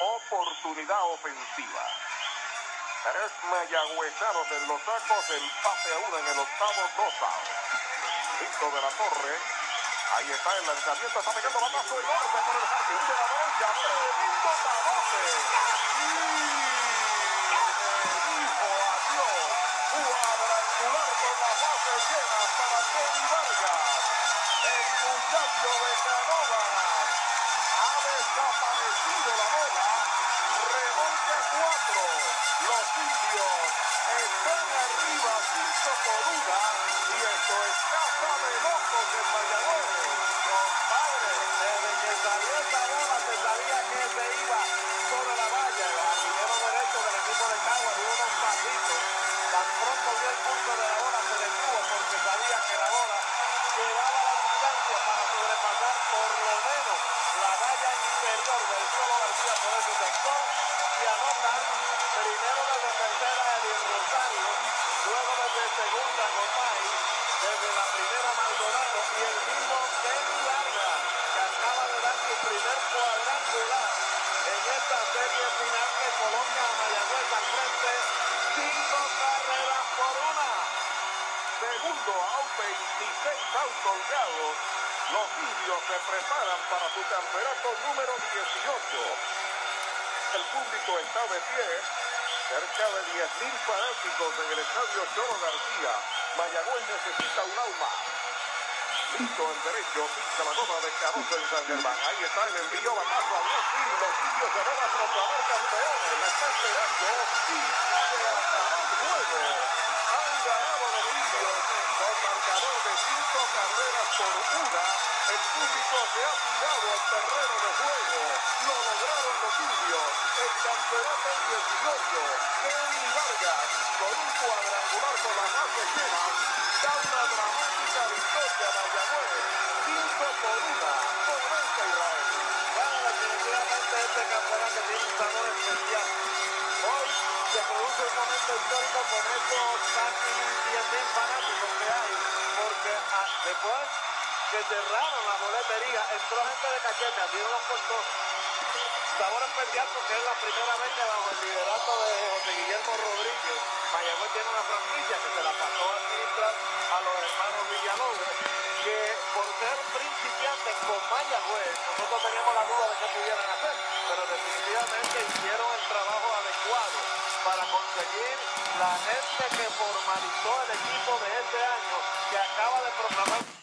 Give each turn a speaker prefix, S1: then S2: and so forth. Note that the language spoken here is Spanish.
S1: oportunidad ofensiva. Tres mayagüezanos en los sacos, empate a uno en el octavo, dos. Víctor de la Torre, ahí está el lanzamiento, está pegando batazo enorme por el jardín de la derecha, tremendo tabote. Y dijo adiós, cuadrangular con la base llena para Tony Vargas. El muchacho de Canova desaparecido la bola, remonte cuatro, los indios están arriba cinco por una y esto es casa de locos en Mayagüez.
S2: Compadre, desde que salió esa bola se sabía que se iba sobre la valla. El jardinero derecho del equipo de Cagua dio unos pasitos. Tan pronto vio el punto de la bola se detuvo porque sabía que la bola llevaba
S1: 26 outs colgados. Los indios se preparan para su campeonato número 18. El público está de pie. Cerca de 10.000 fanáticos en el estadio Choro García. Mayagüez necesita un alma. Listo el derecho, pisa la goma de Caruso en San Germán. Ahí está el envío, batazo a los indios se van a proclamar campeones. La está esperando y se acabó el juego. Han ganado los indios con marcador de cinco carreras por una. El público se ha tirado al terreno de juego. Lo lograron los indios. El campeonato 18. Kenny Vargas con un cuadrangular con la base llena. Da una dramática victoria a Mayagüez. Cinco por una. Con Venta Israel.
S2: Bueno, definitivamente este campeonato tiene un sabor especial. Hoy se produce un momento histórico con estos casi 10.000 fanáticos que hay, porque ah, después que cerraron la boletería, entró gente de cachete, abrieron los portones. Sabor porque es la primera vez que bajo el liderato de José Guillermo Rodríguez, Mayagüez tiene una franquicia que se la pasó a administrar a los hermanos Villalobos, que por ser principiantes con Mayagüez, nosotros teníamos la duda de qué pudieran hacer, pero definitivamente hicieron el trabajo adecuado para conseguir la gente que formalizó el equipo de este año, que acaba de proclamar